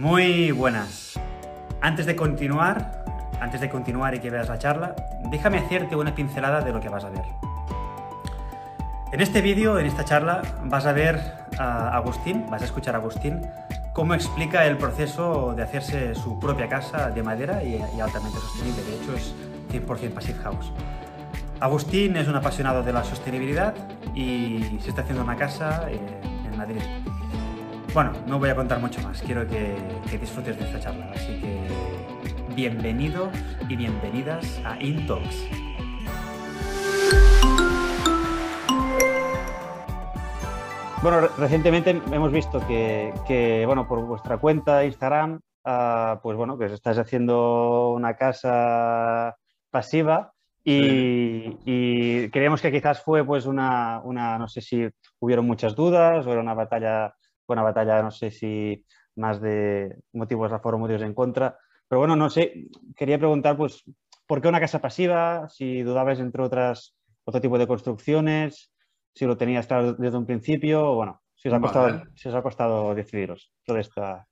Muy buenas. Antes de continuar, antes de continuar y que veas la charla, déjame hacerte una pincelada de lo que vas a ver. En este vídeo, en esta charla, vas a ver a Agustín, vas a escuchar a Agustín cómo explica el proceso de hacerse su propia casa de madera y, altamente sostenible. De hecho, es 100% Passive House. Agustín es un apasionado de la sostenibilidad y se está haciendo una casa eh, en Madrid. Bueno, no voy a contar mucho más, quiero que, que disfrutes de esta charla, así que bienvenido y bienvenidas a Intalks. Bueno, re- recientemente hemos visto que, que, bueno, por vuestra cuenta de Instagram, ah, pues bueno, que os estáis haciendo una casa pasiva y, y creíamos que quizás fue pues una, una, no sé si hubieron muchas dudas o era una batalla, fue una batalla, no sé si más de motivos a favor o motivos en contra. Pero bueno, no sé, quería preguntar pues, ¿por qué una casa pasiva? Si dudabais entre otras, otro tipo de construcciones, si lo tenías claro desde un principio, o bueno, si os ha costado, Vale. si os ha costado decidiros toda esta...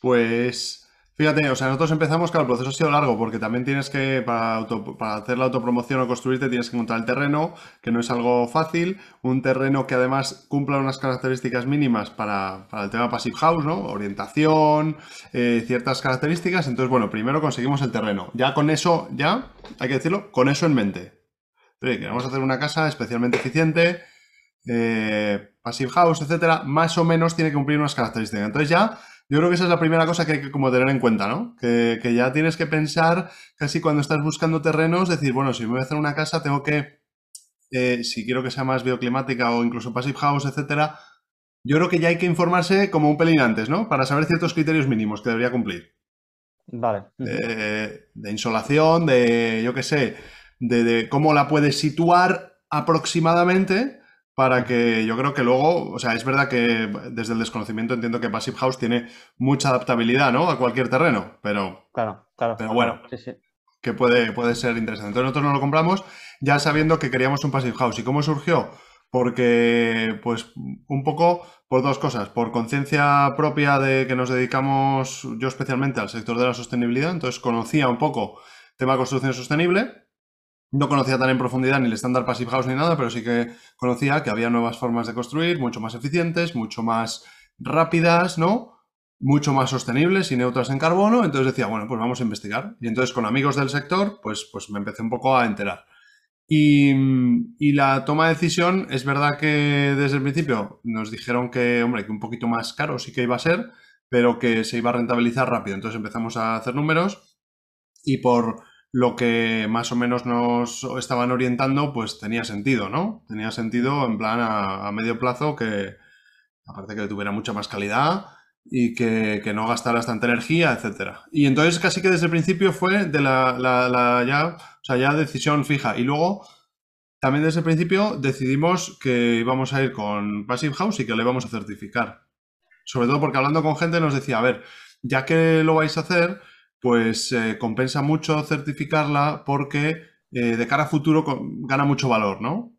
Pues fíjate, o sea, nosotros empezamos, claro, el proceso ha sido largo porque también tienes que, para, auto- para hacer la autopromoción o construirte, tienes que encontrar el terreno, que no es algo fácil, un terreno que además cumpla unas características mínimas para, el tema Passive House, ¿no? Orientación, eh, ciertas características. Entonces, bueno, primero conseguimos el terreno. Ya con eso, ya, hay que decirlo, con eso en mente. Queremos hacer una casa especialmente eficiente, eh, Passive House, etcétera, más o menos tiene que cumplir unas características. Entonces ya, yo creo que esa es la primera cosa que hay que como tener en cuenta, ¿no? Que, que ya tienes que pensar casi cuando estás buscando terrenos, decir, bueno, si me voy a hacer una casa, tengo que, eh, si quiero que sea más bioclimática o incluso Passive House, etcétera, yo creo que ya hay que informarse como un pelín antes, ¿no? Para saber ciertos criterios mínimos que debería cumplir Vale. de, de insolación, de, yo qué sé, de, de cómo la puedes situar aproximadamente para que yo creo que luego, o sea, es verdad que desde el desconocimiento entiendo que Passive House tiene mucha adaptabilidad, ¿no? A cualquier terreno, pero Claro, claro. Pero bueno. Sí, sí. que puede, puede ser interesante. Entonces nosotros nos lo compramos ya sabiendo que queríamos un Passive House. ¿Y cómo surgió? Porque, pues, un poco por dos cosas. Por conciencia propia de que nos dedicamos, yo especialmente, al sector de la sostenibilidad. Entonces conocía un poco tema de construcción sostenible. No conocía tan en profundidad ni el estándar Passive House ni nada, pero sí que conocía que había nuevas formas de construir, mucho más eficientes, mucho más rápidas, ¿no? mucho más sostenibles y neutras en carbono. Entonces decía, bueno, pues vamos a investigar. Y entonces con amigos del sector, pues, pues me empecé un poco a enterar. Y, y la toma de decisión, es verdad que desde el principio nos dijeron que, hombre, que un poquito más caro sí que iba a ser, pero que se iba a rentabilizar rápido. Entonces empezamos a hacer números y por lo que más o menos nos estaban orientando, pues tenía sentido, ¿no? Tenía sentido en plan a, medio plazo que, aparte que tuviera mucha más calidad, y que, no gastaras tanta energía, etcétera. Y entonces casi que desde el principio fue de la ya, o sea, ya decisión fija. Y luego también desde el principio decidimos que íbamos a ir con Passive House y que le íbamos a certificar. Sobre todo porque hablando con gente nos decía, a ver, ya que lo vais a hacer, pues eh, compensa mucho certificarla porque eh, de cara a futuro gana mucho valor, ¿no?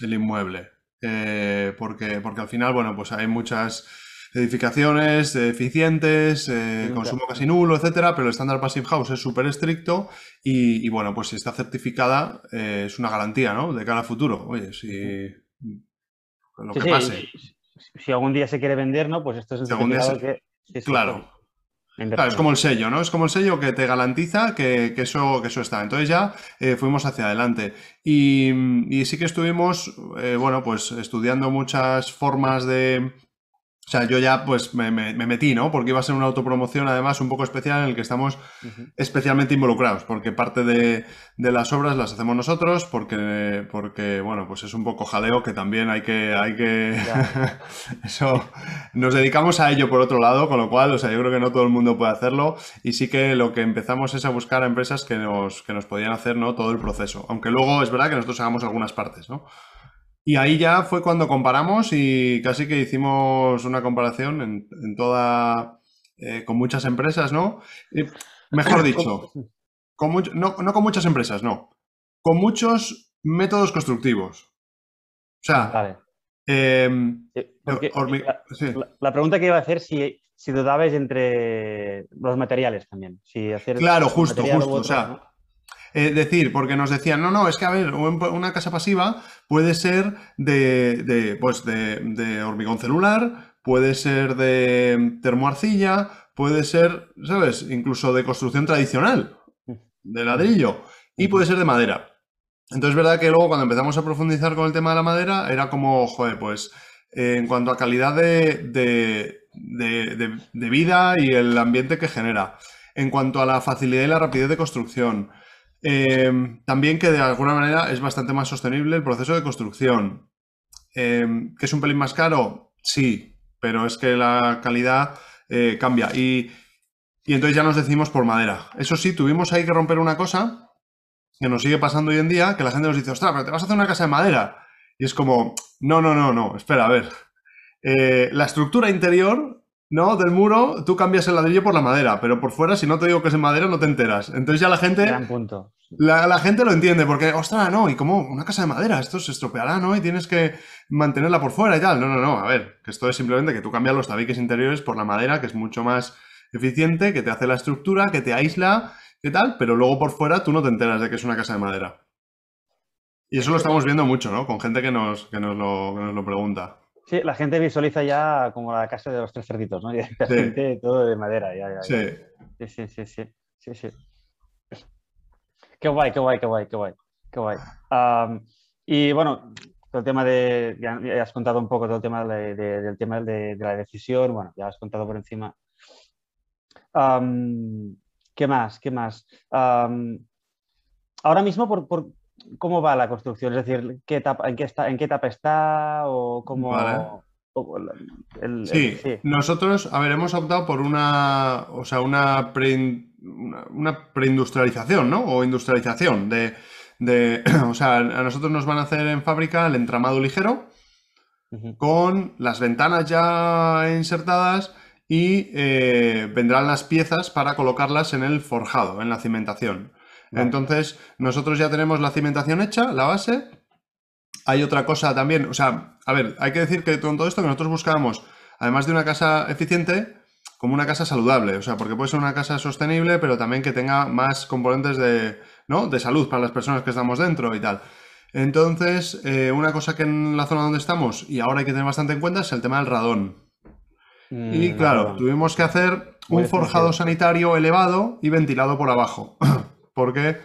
El inmueble. Eh, porque, porque al final, bueno, pues hay muchas edificaciones eficientes, eh, consumo casi nulo, etcétera, pero el estándar Passive House es súper estricto y, y, bueno, pues si está certificada eh, es una garantía, ¿no? De cara a futuro. Oye, si lo Sí, que pase. si- Si algún día se quiere vender, ¿no? Pues esto es un Si día que... sí, Claro. Claro, es como el sello, ¿no? Es como el sello que te garantiza que, que eso, que eso está. Entonces ya eh, fuimos hacia adelante. Y, y sí que estuvimos, eh, bueno, pues estudiando muchas formas de... O sea, yo ya pues me, me- me metí, ¿no? Porque iba a ser una autopromoción además un poco especial en el que estamos especialmente involucrados, porque parte de, de las obras las hacemos nosotros, porque, porque, bueno, pues es un poco jaleo que también hay que, hay que, eso, nos dedicamos a ello por otro lado, con lo cual, o sea, yo creo que no todo el mundo puede hacerlo, y sí que lo que empezamos es a buscar a empresas que nos, que nos podían hacer, ¿no? Todo el proceso, aunque luego es verdad que nosotros hagamos algunas partes, ¿no? Y ahí ya fue cuando comparamos y casi que hicimos una comparación en, en toda, eh, con muchas empresas, ¿no? Mejor dicho, con much- no, no con muchas empresas, no. Con muchos métodos constructivos. O sea, Vale. Em, porque la, pregunta que iba a hacer si, si dudabais entre los materiales también. Si hacer claro, justo, justo. o sea, eh, decir, porque nos decían, no, no, es que a ver, una casa pasiva puede ser de, pues de, hormigón celular, puede ser de termoarcilla, puede ser, ¿sabes? Incluso de construcción tradicional, de ladrillo, y puede ser de madera. Entonces es verdad que luego cuando empezamos a profundizar con el tema de la madera, era como, joder, pues eh, en cuanto a calidad de, de vida y el ambiente que genera, en cuanto a la facilidad y la rapidez de construcción, Em, también que de alguna manera es bastante más sostenible el proceso de construcción. Em, ¿Que es un pelín más caro? Sí, pero es que la calidad eh, cambia. Y, entonces ya nos decimos por madera. Eso sí, tuvimos ahí que romper una cosa que nos sigue pasando hoy en día, que la gente nos dice, ostras, pero te vas a hacer una casa de madera. Y es como, no, no, no, no, espera, a ver. Eh, la estructura interior ¿no? Del muro, tú cambias el ladrillo por la madera, pero por fuera, si no te digo que es en madera, no te enteras. Entonces ya la gente. punto. La, gente lo entiende, porque, ostras, no, y como una casa de madera, esto se estropeará, ¿no? Y tienes que mantenerla por fuera y tal. No, no, no, a ver, que esto es simplemente que tú cambias los tabiques interiores por la madera, que es mucho más eficiente, que te hace la estructura, que te aísla, ¿qué tal? Pero luego por fuera tú no te enteras de que es una casa de madera. Y eso lo estamos viendo mucho, ¿no? Con gente que nos, que nos, lo, que nos lo pregunta. Sí, la gente visualiza ya como la casa de los tres cerditos, ¿no? Y todo de madera. Ya, sí. sí. sí, sí, sí, sí, Qué guay, qué guay, qué guay, qué guay, qué guay. y bueno, el tema de, ya, has contado un poco del tema de, del tema de, la decisión, bueno, ya has contado por encima. ¿Qué más? ¿Qué más? ahora mismo, por, por, ¿Cómo va la construcción? Es decir, ¿qué etapa, en, qué está, ¿en qué etapa está o cómo...? sí, nosotros, a ver, hemos optado por una, o sea, una, una, preindustrialización, ¿no? O industrialización de, de, o sea, a nosotros nos van a hacer en fábrica el entramado ligero con las ventanas ya insertadas y eh, vendrán las piezas para colocarlas en el forjado, en la cimentación. Entonces, nosotros ya tenemos la cimentación hecha, la base. Hay otra cosa también, o sea, a ver, hay que decir que con todo esto que nosotros buscábamos, además de una casa eficiente, como una casa saludable, o sea, porque puede ser una casa sostenible, pero también que tenga más componentes de, ¿no? de salud para las personas que estamos dentro y tal. Entonces, eh, una cosa que en la zona donde estamos, y ahora hay que tener bastante en cuenta, es el tema del radón. Mm, y claro, tuvimos que hacer un forjado sanitario elevado y ventilado por abajo. porque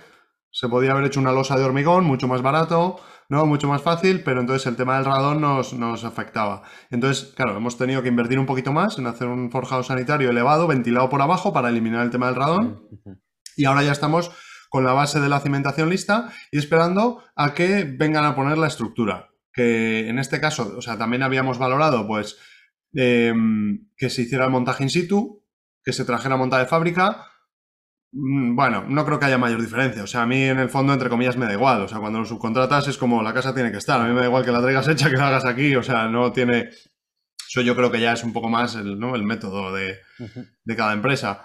se podía haber hecho una losa de hormigón mucho más barato, ¿no? Mucho más fácil, pero entonces el tema del radón nos, nos, afectaba. Entonces, claro, hemos tenido que invertir un poquito más en hacer un forjado sanitario elevado, ventilado por abajo para eliminar el tema del radón. Y ahora ya estamos con la base de la cimentación lista y esperando a que vengan a poner la estructura. Que en este caso, o sea, también habíamos valorado, pues, em, que se hiciera el montaje in situ, que se trajera montada de fábrica, bueno, no creo que haya mayor diferencia. O sea, a mí en el fondo, entre comillas, me da igual. O sea, cuando lo subcontratas es como la casa tiene que estar. A mí me da igual que la traigas hecha que la hagas aquí. O sea, no tiene... Eso yo creo que ya es un poco más el, ¿no? el método de, cada empresa.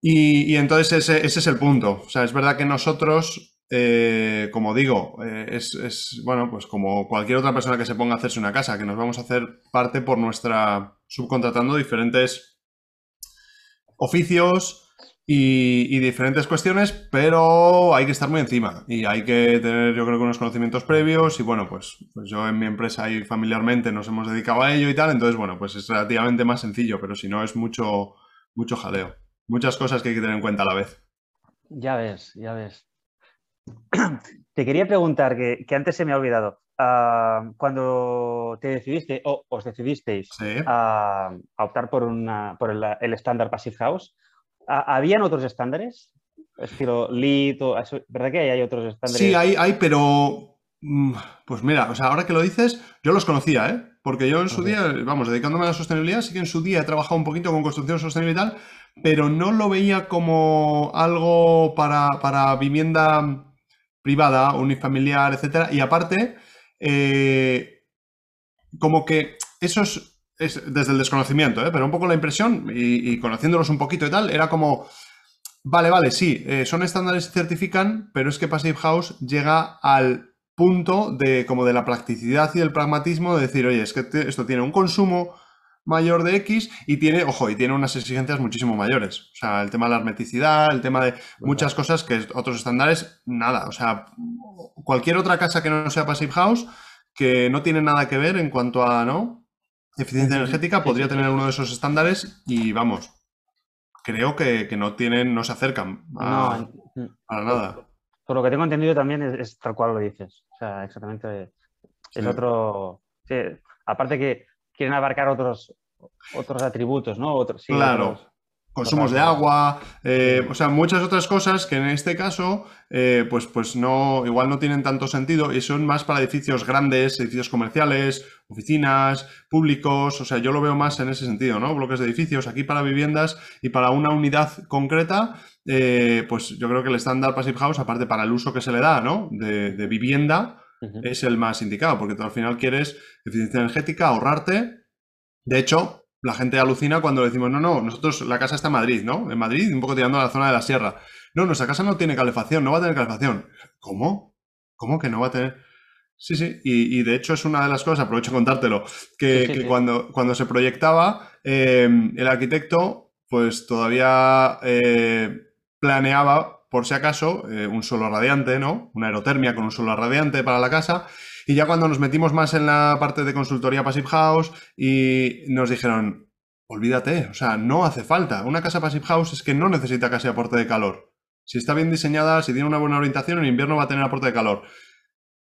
Y, entonces ese, es el punto. O sea, es verdad que nosotros, eh, como digo, eh, es, es, bueno, pues como cualquier otra persona que se ponga a hacerse una casa, que nos vamos a hacer parte por nuestra... subcontratando diferentes oficios, y, diferentes cuestiones, pero hay que estar muy encima y hay que tener, yo creo que unos conocimientos previos y bueno, pues, pues, yo en mi empresa y familiarmente nos hemos dedicado a ello y tal, entonces bueno, pues es relativamente más sencillo, pero si no es mucho, mucho jaleo. Muchas cosas que hay que tener en cuenta a la vez. Ya ves, ya ves. Te quería preguntar, que, antes se me ha olvidado, ah, cuando te decidiste o os decidisteis a, optar por, una, por el estándar Passive House, ¿Habían otros estándares? Estilo Lead, ¿verdad que hay otros estándares? Sí, hay, hay, pero mm, pues mira, o sea, ahora que lo dices, yo los conocía, ¿eh? Porque yo en su día, vamos, dedicándome a la sostenibilidad, sí que en su día he trabajado un poquito con construcción sostenible y tal, pero no lo veía como algo para, vivienda privada, unifamiliar, etcétera. Y aparte, eh, como que esos es desde el desconocimiento, ¿eh? pero un poco la impresión y, conociéndolos un poquito y tal, era como, vale, vale, sí, eh, son estándares y certifican, pero es que Passive House llega al punto de como de la practicidad y del pragmatismo de decir, oye, es que esto tiene un consumo mayor de X y tiene, ojo, y tiene unas exigencias muchísimo mayores. O sea, el tema de la hermeticidad, el tema de muchas cosas que otros estándares, nada. O sea, cualquier otra casa que no sea Passive House, que no tiene nada que ver en cuanto a, ¿no? Eficiencia energética, podría tener uno de esos estándares y vamos, creo que, no tienen, no se acercan a, nada. Por, lo que tengo entendido también es, tal cual lo dices. O sea, exactamente el otro. aparte que quieren abarcar otros, otros atributos, ¿no? Otros, claro. Consumos de agua, eh, o sea, muchas otras cosas que en este caso, eh, pues, pues no, igual no tienen tanto sentido y son más para edificios grandes, edificios comerciales, oficinas, públicos, o sea, yo lo veo más en ese sentido, ¿no? Bloques de edificios, aquí para viviendas y para una unidad concreta, eh, pues yo creo que el estándar Passive House, aparte para el uso que se le da, ¿no? De, de vivienda, es el más indicado, porque tú al final quieres eficiencia energética, ahorrarte. De hecho, la gente alucina cuando decimos, no, no, nosotros, la casa está en Madrid, ¿no? En Madrid, un poco tirando a la zona de la sierra. No, nuestra casa no tiene calefacción, no va a tener calefacción. ¿Cómo? ¿Cómo que no va a tener? Sí, sí, y, de hecho es una de las cosas, aprovecho a contártelo, que, Cuando, cuando se proyectaba, eh, el arquitecto pues todavía eh, planeaba por si acaso, eh, un suelo radiante, ¿no? Una aerotermia con un suelo radiante para la casa. Y ya cuando nos metimos más en la parte de consultoría Passive House y nos dijeron, olvídate, o sea, no hace falta. Una casa Passive House es que no necesita casi aporte de calor. Si está bien diseñada, si tiene una buena orientación, en invierno va a tener aporte de calor.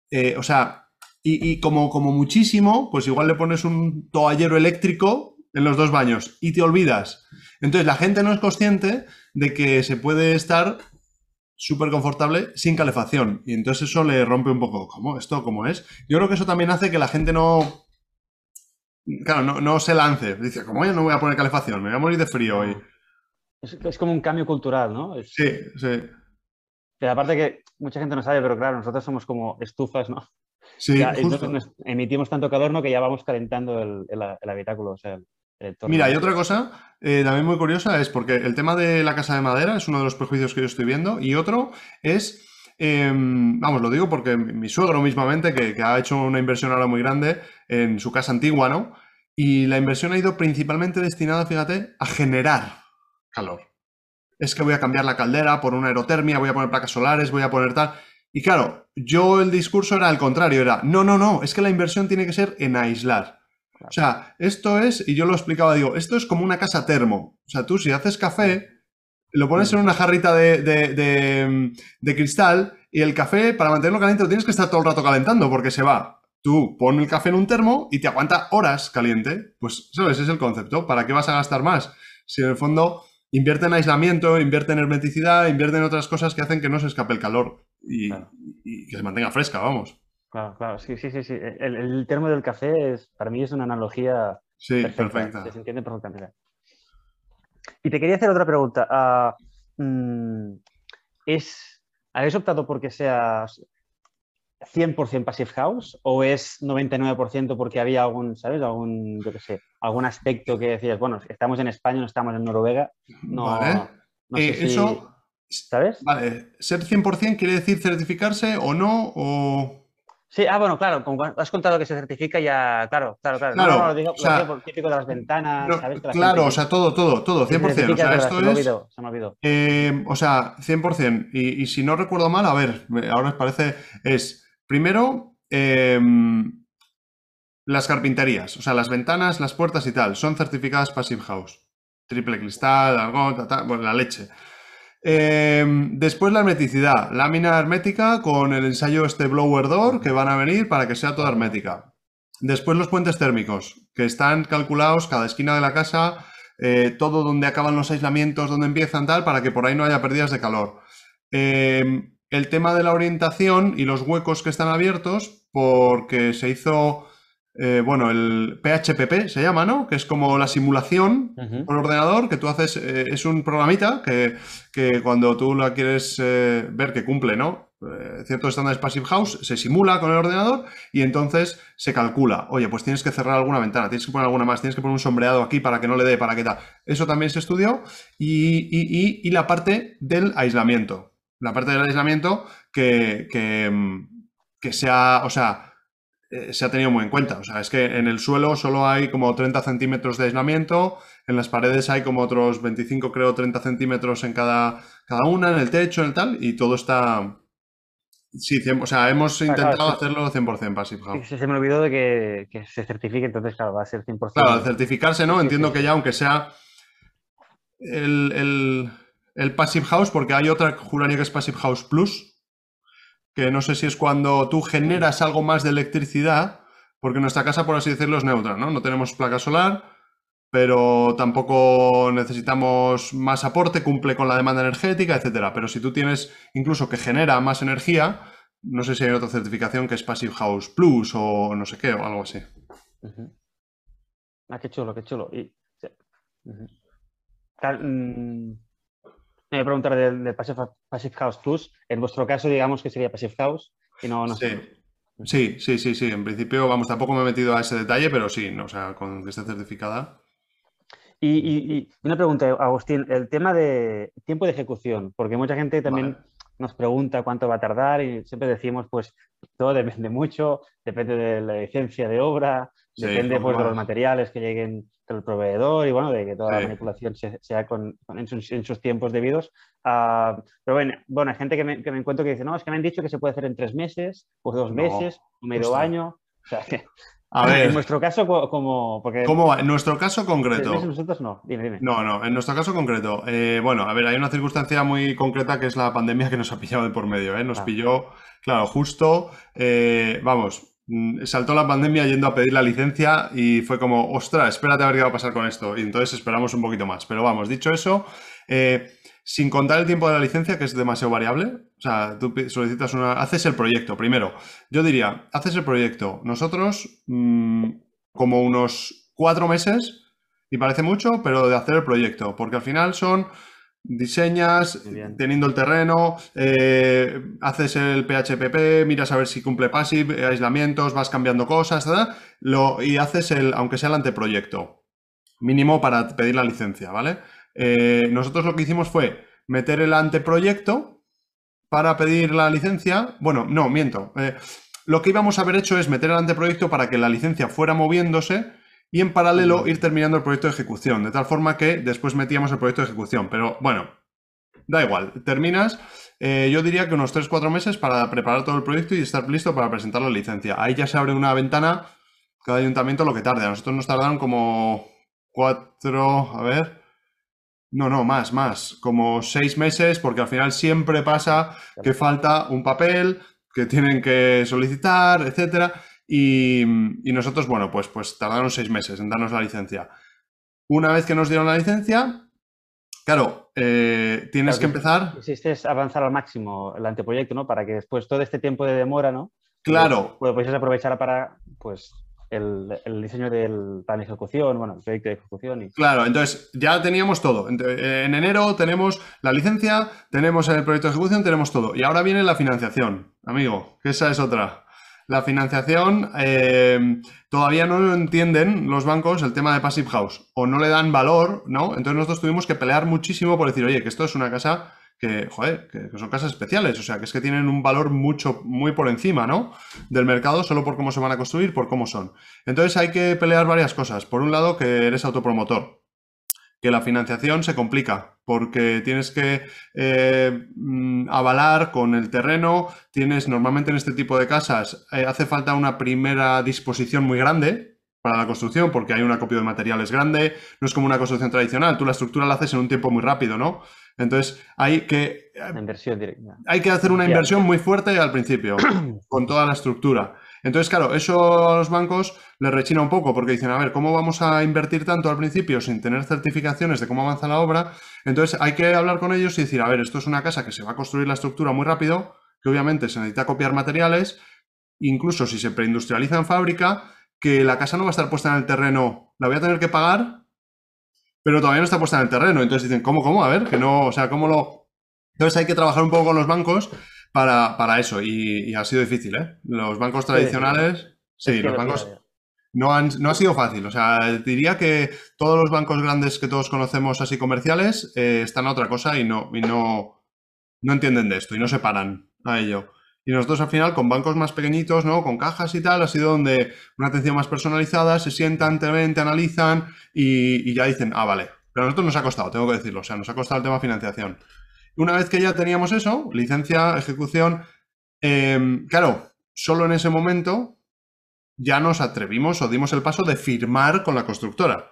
Eh, o sea, y, como, como muchísimo, pues igual le pones un toallero eléctrico en los dos baños y te olvidas. Entonces la gente no es consciente de que se puede estar súper confortable sin calefacción. Y entonces eso le rompe un poco, ¿cómo? ¿Esto cómo es? Yo creo que eso también hace que la gente no... Claro, no, se lance. Dice, como yo no voy a poner calefacción, me voy a morir de frío hoy. Es, como un cambio cultural, ¿no? Sí, sí. Pero aparte que mucha gente no sabe, pero claro, nosotros somos como estufas, ¿no? Sí, emitimos tanto calor, ¿no? Que ya vamos calentando el, el habitáculo, o sea, Mira, y otra cosa eh, también muy curiosa es porque el tema de la casa de madera es uno de los prejuicios que yo estoy viendo y otro es, em, vamos, lo digo porque mi suegro mismamente, que, ha hecho una inversión ahora muy grande en su casa antigua, ¿no? Y la inversión ha ido principalmente destinada, fíjate, a generar calor. Es que voy a cambiar la caldera por una aerotermia, voy a poner placas solares, voy a poner tal. Y claro, yo el discurso era el contrario, era, no, no, no, es que la inversión tiene que ser en aislar. O sea, esto es, y yo lo explicaba, digo, esto es como una casa termo. O sea, tú si haces café, lo pones en una jarrita de, de, cristal y el café, para mantenerlo caliente, lo tienes que estar todo el rato calentando porque se va. Tú pon el café en un termo y te aguanta horas caliente. Pues, ¿sabes? Ese es el concepto. ¿Para qué vas a gastar más? Si en el fondo invierte en aislamiento, invierte en hermeticidad, invierte en otras cosas que hacen que no se escape el calor y que se mantenga fresca, vamos. Claro, claro, sí, sí, sí. sí. El, el, termo del café es, para mí es una analogía sí, perfecta. Se entiende perfectamente. Y te quería hacer otra pregunta. Ah, mm, ¿Es, ¿Habéis optado porque seas 100% Passive House o es 99% porque había algún, ¿sabes? Algún, yo qué sé, algún aspecto que decías, bueno, estamos en España, no estamos en Noruega. No, vale. no sé eh, Eso, ¿sabes? Vale, ser 100% quiere decir certificarse o no, o... Sí, ah, bueno, claro, como has contado que se certifica ya, claro, claro, claro. claro no, no, lo digo, o sea, lo típico de las ventanas, ¿sabes? claro, o sea, todo, todo, todo, 100%. O sea, esto se es... se me olvidó. Eh, o sea, 100%. Y, y, si no recuerdo mal, a ver, ahora os parece, es, primero, eh, las carpinterías, o sea, las ventanas, las puertas y tal, son certificadas Passive House. Triple cristal, algo, bueno, la leche. Em, después la hermeticidad, lámina hermética con el ensayo este blower door que van a venir para que sea toda hermética. Después los puentes térmicos, que están calculados cada esquina de la casa, eh, todo donde acaban los aislamientos, donde empiezan tal, para que por ahí no haya pérdidas de calor. Em, el tema de la orientación y los huecos que están abiertos, porque se hizo eh, bueno, el PHPP se llama, ¿no? Que es como la simulación por ordenador que tú haces, eh, es un programita que, cuando tú la quieres eh, ver que cumple, ¿no? ciertos estándares Passive House, se simula con el ordenador y entonces se calcula. Oye, pues tienes que cerrar alguna ventana, tienes que poner alguna más, tienes que poner un sombreado aquí para que no le dé, para que tal. Eso también se estudió y, y la parte del aislamiento. La parte del aislamiento que, que mm, que sea, o sea, eh, se ha tenido muy en cuenta. O sea, es que en el suelo solo hay como 30 centímetros de aislamiento, en las paredes hay como otros 25, creo, 30 centímetros en cada, cada una, en el techo, en el tal, y todo está... Sí, o sea, hemos intentado hacerlo 100% Passive House. se me olvidó de que, se certifique, entonces, claro, va a ser 100%. Claro, al certificarse, ¿no? Entiendo que ya, aunque sea el, el Passive House, porque hay otra, juraría que es Passive House Plus, que no sé si es cuando tú generas algo más de electricidad, porque nuestra casa, por así decirlo, es neutra, ¿no? No tenemos placa solar, pero tampoco necesitamos más aporte, cumple con la demanda energética, etcétera. Pero si tú tienes incluso que genera más energía, no sé si hay otra certificación que es Passive House Plus o no sé qué, o algo así. Ah, qué chulo, qué chulo. Y, me voy a preguntar del, Passive, House Plus. En vuestro caso, digamos que sería Passive House y no, no sí. Sí, sí, sí, sí. En principio, vamos, tampoco me he metido a ese detalle, pero sí, o sea, con que esté certificada. Y, una pregunta, Agustín, el tema de tiempo de ejecución, porque mucha gente también nos pregunta cuánto va a tardar y siempre decimos, pues todo depende mucho, depende de la licencia de obra, depende pues, de los materiales que lleguen del proveedor y bueno, de que toda la manipulación sea con, en, sus, tiempos debidos. Ah, pero bueno, bueno, hay gente que me, que me, encuentro que dice, no, es que me han dicho que se puede hacer en tres meses, o dos meses, o medio año. O sea, que, a ver. En nuestro caso, como. Porque... ¿Cómo va? En nuestro caso concreto. Nosotros no. Dime, dime. No, no. En nuestro caso concreto. Eh, bueno, a ver, hay una circunstancia muy concreta que es la pandemia que nos ha pillado de por medio. ¿eh? Nos ah. pilló, claro, justo. Eh, vamos, saltó la pandemia yendo a pedir la licencia y fue como, ostras, espérate a ver qué va a pasar con esto. Y entonces esperamos un poquito más. Pero vamos, dicho eso, eh, sin contar el tiempo de la licencia, que es demasiado variable, o sea, tú solicitas una, haces el proyecto primero. Yo diría, haces el proyecto. Nosotros, mm, como unos cuatro meses, y parece mucho, pero de hacer el proyecto, porque al final son diseñas, teniendo el terreno, eh, haces el PHPP, miras a ver si cumple passive, aislamientos, vas cambiando cosas, Lo, y haces el, aunque sea el anteproyecto, mínimo para pedir la licencia, ¿vale? Eh, nosotros lo que hicimos fue meter el anteproyecto para pedir la licencia. Bueno, no, miento. Eh, lo que íbamos a haber hecho es meter el anteproyecto para que la licencia fuera moviéndose y en paralelo ir terminando el proyecto de ejecución, de tal forma que después metíamos el proyecto de ejecución. Pero bueno, da igual, terminas, eh, yo diría que unos 3-4 meses para preparar todo el proyecto y estar listo para presentar la licencia. Ahí ya se abre una ventana, cada ayuntamiento lo que tarde. A nosotros nos tardaron como 4, a ver, no, no, más, más, como 6 meses, porque al final siempre pasa que falta un papel que tienen que solicitar, etcétera. Y, nosotros, bueno, pues, pues tardaron seis meses en darnos la licencia. Una vez que nos dieron la licencia, claro, eh, tienes que empezar. Es avanzar al máximo el anteproyecto, ¿no? Para que después todo este tiempo de demora, ¿no? Claro. Pues, pues aprovechar para, pues, el, diseño del plan de ejecución, bueno, el proyecto de ejecución. Y... Claro, entonces ya teníamos todo. En enero tenemos la licencia, tenemos el proyecto de ejecución, tenemos todo. Y ahora viene la financiación, amigo, que esa es otra. La financiación eh, todavía no lo entienden los bancos el tema de Passive House o no le dan valor, ¿no? Entonces nosotros tuvimos que pelear muchísimo por decir, oye, que esto es una casa que, joder, que, son casas especiales, o sea, que es que tienen un valor mucho, muy por encima, ¿no? Del mercado, solo por cómo se van a construir, por cómo son. Entonces hay que pelear varias cosas. Por un lado, que eres autopromotor que la financiación se complica porque tienes que eh, mm, avalar con el terreno, tienes normalmente en este tipo de casas eh, hace falta una primera disposición muy grande para la construcción porque hay un acopio de materiales grande, no es como una construcción tradicional, tú la estructura la haces en un tiempo muy rápido, ¿no? Entonces hay que... Inversión directa. Hay que hacer una inversión muy fuerte al principio con toda la estructura. Entonces, claro, eso a los bancos les rechina un poco porque dicen, a ver, ¿cómo vamos a invertir tanto al principio sin tener certificaciones de cómo avanza la obra? Entonces hay que hablar con ellos y decir, a ver, esto es una casa que se va a construir la estructura muy rápido, que obviamente se necesita copiar materiales, incluso si se preindustrializa en fábrica, que la casa no va a estar puesta en el terreno, la voy a tener que pagar, pero todavía no está puesta en el terreno. Entonces dicen, ¿cómo, cómo? A ver, que no, o sea, ¿cómo lo...? Entonces hay que trabajar un poco con los bancos para, eso y, ha sido difícil, ¿eh? Los bancos tradicionales, sí, los bancos no, han, no ha sido fácil. O sea, diría que todos los bancos grandes que todos conocemos así comerciales eh, están a otra cosa y no, y no, no entienden de esto y no se paran a ello. Y nosotros al final, con bancos más pequeñitos, ¿no? Con cajas y tal, ha sido donde una atención más personalizada, se sientan, te ven, te analizan y, ya dicen, ah, vale. Pero a nosotros nos ha costado, tengo que decirlo, o sea, nos ha costado el tema financiación. Una vez que ya teníamos eso, licencia, ejecución, em, claro, solo en ese momento ya nos atrevimos o dimos el paso de firmar con la constructora.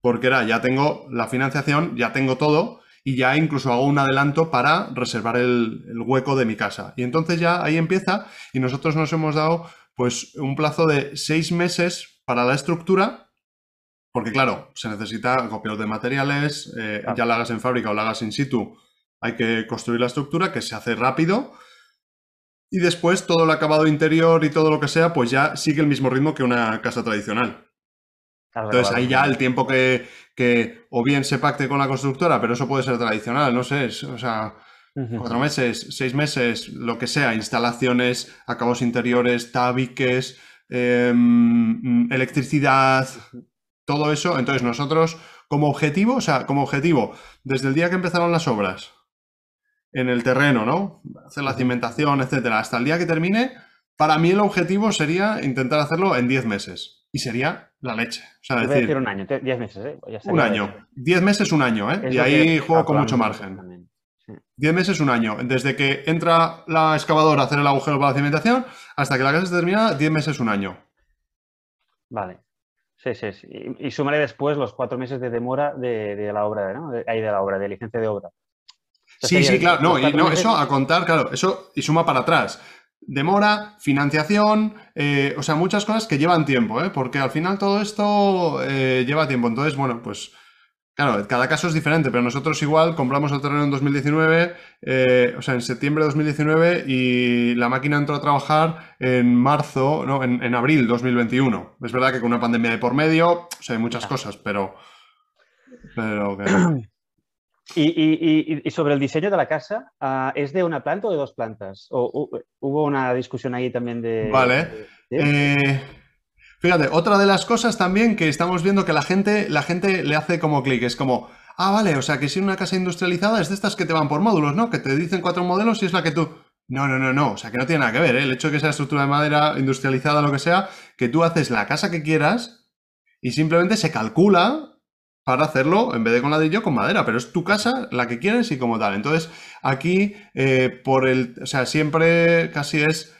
Porque era, ya tengo la financiación, ya tengo todo, y ya incluso hago un adelanto para reservar el, hueco de mi casa. Y entonces ya ahí empieza y nosotros nos hemos dado pues un plazo de seis meses para la estructura, porque claro, se necesita copios de materiales, eh, ya la hagas en fábrica o la hagas in situ, hay que construir la estructura que se hace rápido. Y después todo el acabado interior y todo lo que sea, pues ya sigue el mismo ritmo que una casa tradicional. Entonces ahí ya el tiempo que, que, o bien se pacte con la constructora, pero eso puede ser tradicional, no sé, o sea, cuatro meses, seis meses, lo que sea, instalaciones, acabados interiores, tabiques, em, electricidad, todo eso. Entonces nosotros como objetivo, o sea, como objetivo, desde el día que empezaron las obras en el terreno, ¿no? Hacer la cimentación, etcétera, hasta el día que termine, para mí el objetivo sería intentar hacerlo en 10 meses y sería la leche. O sea, decir, un año, 10 meses, ¿eh? un año. 10 meses, un año, ¿eh? y ahí juego con mucho margen. 10 meses, un año. Desde que entra la excavadora a hacer el agujero para la cimentación hasta que la casa se termina, 10 meses, un año. Vale. Sí, sí, sí. Y, sumaré después los cuatro meses de demora de, la obra, ¿no? ahí de la obra, de licencia de obra. Sí, sí, claro. No, y, no eso a contar, claro, eso y suma para atrás demora, financiación, eh, o sea, muchas cosas que llevan tiempo, ¿eh? porque al final todo esto eh, lleva tiempo. Entonces, bueno, pues claro, cada caso es diferente, pero nosotros igual compramos el terreno en 2019, o sea, en septiembre de 2019 y la máquina entró a trabajar en marzo, no, en, en abril 2021. Es verdad que con una pandemia de por medio, o sea, hay muchas cosas, pero... pero y, sobre el diseño de la casa, ah, ¿es de una planta o de dos plantas? ¿O, hubo una discusión ahí también de... Vale. Eh, fíjate, otra de las cosas también que estamos viendo que la gente, la gente le hace como clic, es como, ah, vale, o sea que si una casa industrializada es de estas que te van por módulos, ¿no? Que te dicen cuatro modelos y es la que tú... No, no, no, no, o sea que no tiene nada que ver, ¿eh? el hecho de que sea estructura de madera industrializada, lo que sea, que tú haces la casa que quieras y simplemente se calcula para hacerlo, en vez de con ladrillo, con madera, pero es tu casa, la que quieres y como tal. Entonces, aquí, eh, por el, o sea, siempre casi es,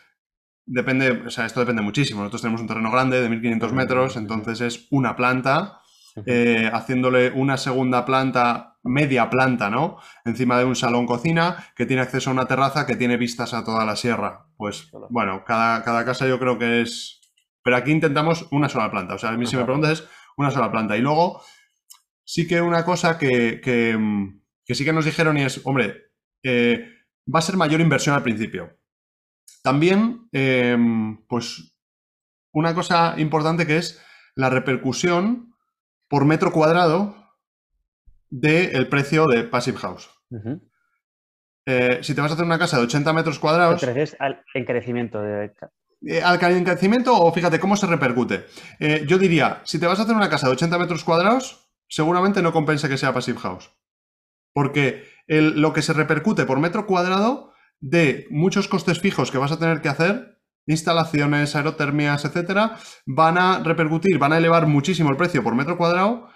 depende, o sea, esto depende muchísimo. Nosotros tenemos un terreno grande de 1500 metros, entonces es una planta, eh, haciéndole una segunda planta, media planta, ¿no? Encima de un salón cocina que tiene acceso a una terraza que tiene vistas a toda la sierra. Pues, bueno, cada, cada casa yo creo que es... Pero aquí intentamos una sola planta. O sea, a mí si me preguntas es una sola planta. Y luego sí que una cosa que, sí que nos dijeron y es, hombre, eh, va a ser mayor inversión al principio. También, em, pues, una cosa importante que es la repercusión por metro cuadrado del precio de Passive House. Eh, si te vas a hacer una casa de 80 metros cuadrados... al encarecimiento de... Eh, al encarecimiento o fíjate cómo se repercute. yo diría, si te vas a hacer una casa de 80 metros cuadrados, seguramente no compensa que sea Passive House. Porque lo que se repercute por metro cuadrado de muchos costes fijos que vas a tener que hacer, instalaciones, aerotermias, etcétera, van a repercutir, van a elevar muchísimo el precio por metro cuadrado.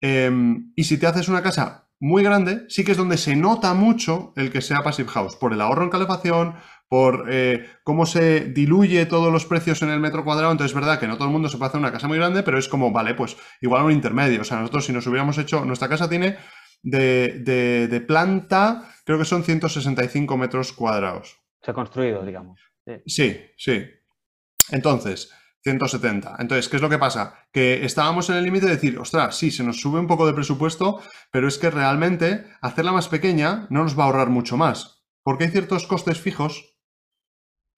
Em, y si te haces una casa muy grande, sí que es donde se nota mucho el que sea Passive House, por el ahorro en calefacción, por eh, cómo se diluye todos los precios en el metro cuadrado. Entonces es verdad que no todo el mundo se puede hacer una casa muy grande, pero es como, vale, pues igual un intermedio. O sea, nosotros si nos hubiéramos hecho, nuestra casa tiene de, de, planta, creo que son 165 metros cuadrados. Se ha construido, digamos. Sí, sí. Entonces, 170. Entonces, ¿qué es lo que pasa? Que estábamos en el límite de decir, ostras, sí, se nos sube un poco de presupuesto, pero es que realmente hacerla más pequeña no nos va a ahorrar mucho más. Porque hay ciertos costes fijos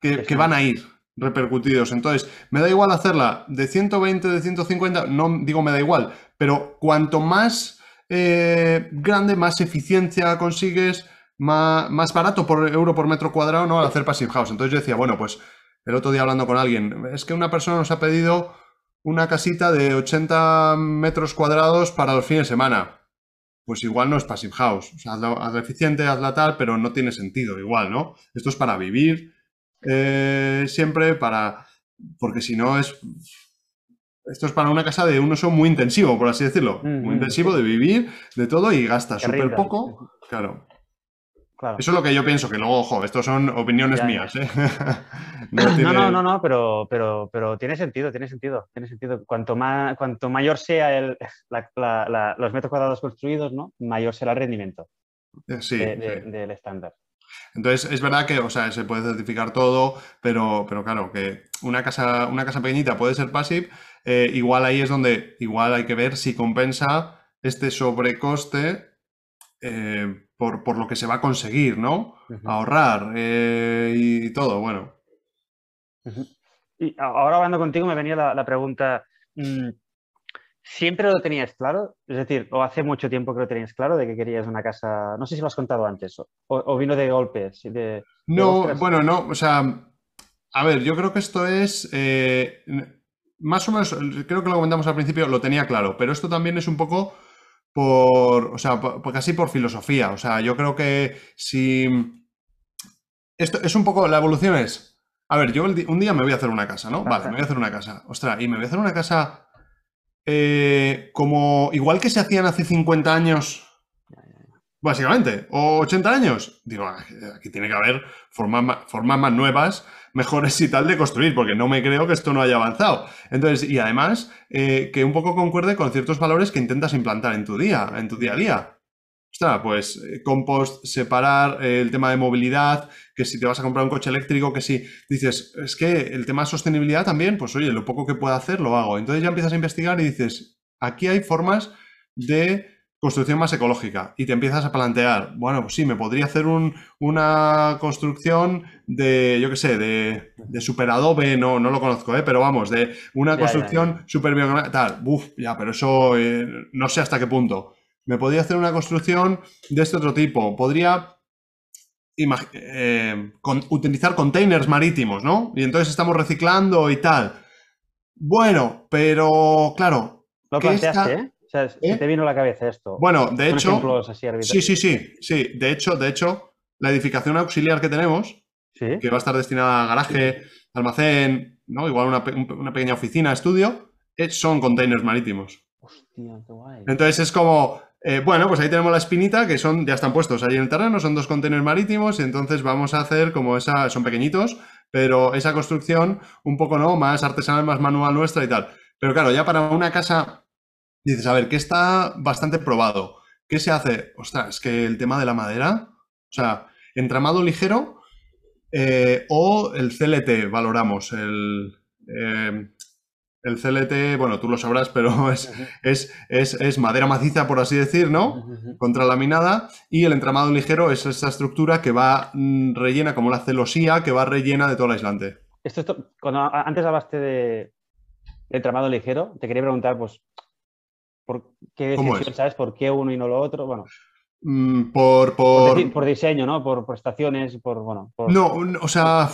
que, van a ir repercutidos. Entonces, me da igual hacerla de 120, de 150, no digo me da igual, pero cuanto más eh, grande, más eficiencia consigues, más, más, barato por euro por metro cuadrado, ¿no? Al hacer Passive House. Entonces yo decía, bueno, pues el otro día hablando con alguien, es que una persona nos ha pedido una casita de 80 metros cuadrados para los fines de semana. Pues igual no es Passive House. O sea, hazla, hazla eficiente, hazla tal, pero no tiene sentido igual, ¿no? Esto es para vivir, eh, siempre para... Porque si no es... Esto es para una casa de un uso muy intensivo, por así decirlo. Mm, muy intensivo de vivir, de todo y gasta súper poco. Claro. Claro. Eso es lo que yo pienso, que luego, ojo, estos son opiniones Ya, mías, ¿eh? No, tiene- no, no, no, pero, pero, pero tiene sentido, tiene sentido, tiene sentido. Cuanto, más, cuanto mayor sea el, la- la- la- los metros cuadrados construidos, ¿no? mayor será el rendimiento Eh, Sí, de- de- sí. del estándar. Entonces, es verdad que, o sea, se puede certificar todo, pero, pero claro, que una casa, una casa pequeñita puede ser passive, eh, igual ahí es donde igual hay que ver si compensa este sobrecoste eh, por, por lo que se va a conseguir, ¿no? Ahorrar eh, y todo, bueno. Y ahora hablando contigo me venía la, la pregunta, mm, ¿siempre lo tenías claro? Es decir, o hace mucho tiempo que lo tenías claro de que querías una casa, no sé si lo has contado antes, o, o vino de golpe, sí, de, No, bueno, no, o sea, a ver, yo creo que esto es, eh, más o menos, creo que lo comentamos al principio, lo tenía claro, pero esto también es un poco por, o sea, por- casi por filosofía, o sea, yo creo que si, esto es un poco, la evolución es, a ver, yo un día me voy a hacer una casa, ¿no? Vale, me voy a hacer una casa, ostras, y me voy a hacer una casa eh, como, igual que se hacían hace 50 años, Básicamente, o 80 años. Digo, "Ah, aquí tiene que haber formas ma- formas más nuevas, mejores y tal de construir, porque no me creo que esto no haya avanzado. Entonces, y además, eh, que un poco concuerde con ciertos valores que intentas implantar en tu día, en tu día a día. Ostras, pues eh, compost, separar eh, el tema de movilidad, que si te vas a comprar un coche eléctrico, que si dices, es que el tema de sostenibilidad también, pues oye, lo poco que pueda hacer lo hago. Entonces ya empiezas a investigar y dices, aquí hay formas de construcción más ecológica y te empiezas a plantear, bueno, pues sí, me podría hacer un- una construcción de, yo qué sé, de, de superadobe, no, no lo conozco, ¿eh? pero vamos, de una Ya, ya, construcción super tal, buf, ya, pero eso eh, no sé hasta qué punto. Me podría hacer una construcción de este otro tipo, podría eh, con- utilizar containers marítimos, ¿no? Y entonces estamos reciclando y tal. Bueno, pero claro, Lo ¿Qué planteaste, está- ¿eh? O sea, se ¿Eh? te vino a la cabeza esto. bueno, de hecho, sí, sí, sí, sí, de hecho, de hecho, la edificación auxiliar que tenemos, Sí. que va a estar destinada a garaje, almacén, ¿no? Igual una, una pequeña oficina, estudio, eh, son containers marítimos. Hostia, qué guay. Entonces es como, eh, bueno, pues ahí tenemos la espinita, que son, ya están puestos allí en el terreno, son dos containers marítimos, y entonces vamos a hacer como esa, son pequeñitos, pero esa construcción un poco. Más artesanal, más manual nuestra y tal. Pero claro, ya para una casa, dices, a ver, ¿qué está bastante probado? ¿Qué se hace? Ostras, es que el tema de la madera, o sea, entramado ligero eh, o el CLT, valoramos, el... eh, el CLT, bueno, tú lo sabrás, pero es, es, es, es madera maciza, por así decir, ¿no? Contralaminada. Y el entramado ligero es esta estructura que va mm, rellena, como la celosía, que va rellena de todo el aislante. Esto, esto- cuando antes hablaste de, de entramado ligero, te quería preguntar, pues, ¿por qué ¿Cómo decisión, es? sabes? ¿Por qué uno y no lo otro? Bueno, Mm, por, por, por... diseño, ¿no? Por prestaciones, por, bueno, por... No, no, o sea,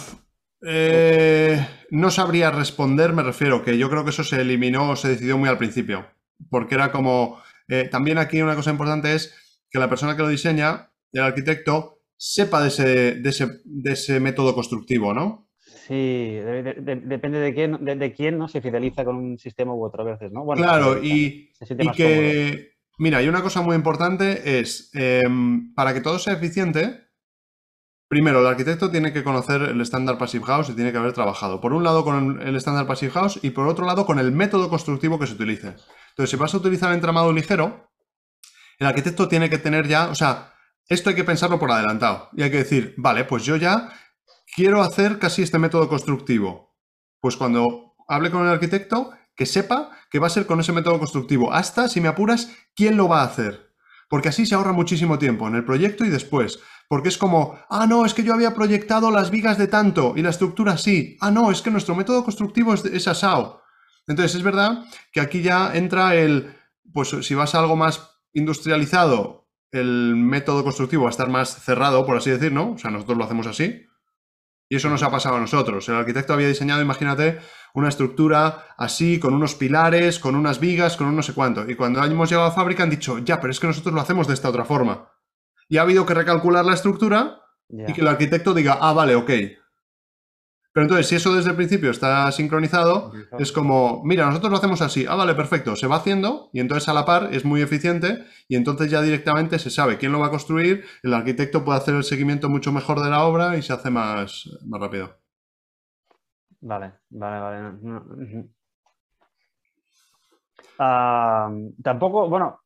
eh, no sabría responder, me refiero, que yo creo que eso se eliminó o se decidió muy al principio. Porque era como... eh, también aquí una cosa importante es que la persona que lo diseña, el arquitecto, sepa de ese, de ese, de ese método constructivo, ¿no? Sí, de- de- de- depende de quién, de, quién no se fideliza con un sistema u otro a veces, ¿no? Bueno, Claro, y, cómodo. que, mira, y una cosa muy importante es, em, para que todo sea eficiente, primero, el arquitecto tiene que conocer el estándar Passive House y tiene que haber trabajado, por un lado con el estándar Passive House y por otro lado con el método constructivo que se utilice. Entonces, si vas a utilizar entramado ligero, el arquitecto tiene que tener ya, o sea, esto hay que pensarlo por adelantado y hay que decir, vale, pues yo ya quiero hacer casi este método constructivo. Pues cuando hable con el arquitecto, que sepa que va a ser con ese método constructivo. Hasta, si me apuras, quién lo va a hacer. Porque así se ahorra muchísimo tiempo en el proyecto y después. Porque es como, ah, no, es que yo había proyectado las vigas de tanto y la estructura sí. Ah, no, es que nuestro método constructivo es, es asao. Entonces, es verdad que aquí ya entra el, pues si vas a algo más industrializado, el método constructivo va a estar más cerrado, por así decir, ¿no? O sea, nosotros lo hacemos así. Y eso nos ha pasado a nosotros. El arquitecto había diseñado, imagínate, una estructura así, con unos pilares, con unas vigas, con un no sé cuánto. Y cuando hemos llegado a fábrica han dicho, ya, pero es que nosotros lo hacemos de esta otra forma. Y ha habido que recalcular la estructura y que el arquitecto diga, ah, vale, ok. Pero entonces, si eso desde el principio está sincronizado, es como, mira, nosotros lo hacemos así, ah, vale, perfecto, se va haciendo y entonces a la par es muy eficiente y entonces ya directamente se sabe quién lo va a construir, el arquitecto puede hacer el seguimiento mucho mejor de la obra y se hace más, más rápido. Vale, vale, vale. Ah, tampoco, bueno,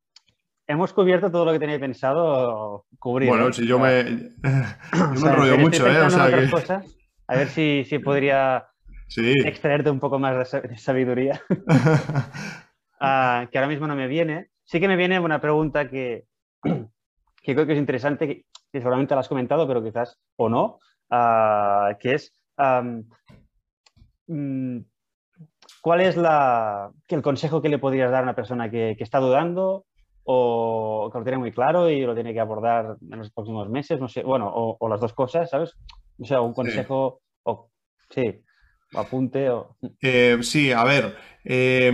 hemos cubierto todo lo que tenía pensado cubrir. Bueno, ¿eh? si yo me, yo me enrollo mucho, ¿eh? O sea que... cosas, a ver si, si podría sí. extraerte un poco más de sabiduría. Ah, que ahora mismo no me viene. Sí que me viene una pregunta que, que creo que es interesante, que, que, seguramente la has comentado, pero quizás o no, uh, que es um, ¿cuál es la, el consejo que le podrías dar a una persona que, que está dudando o que lo tiene muy claro y lo tiene que abordar en los próximos meses, no sé, bueno, o, o las dos cosas, ¿sabes? O sea, un consejo, sí, o, sí, o apunte o... Eh, sí, a ver, eh,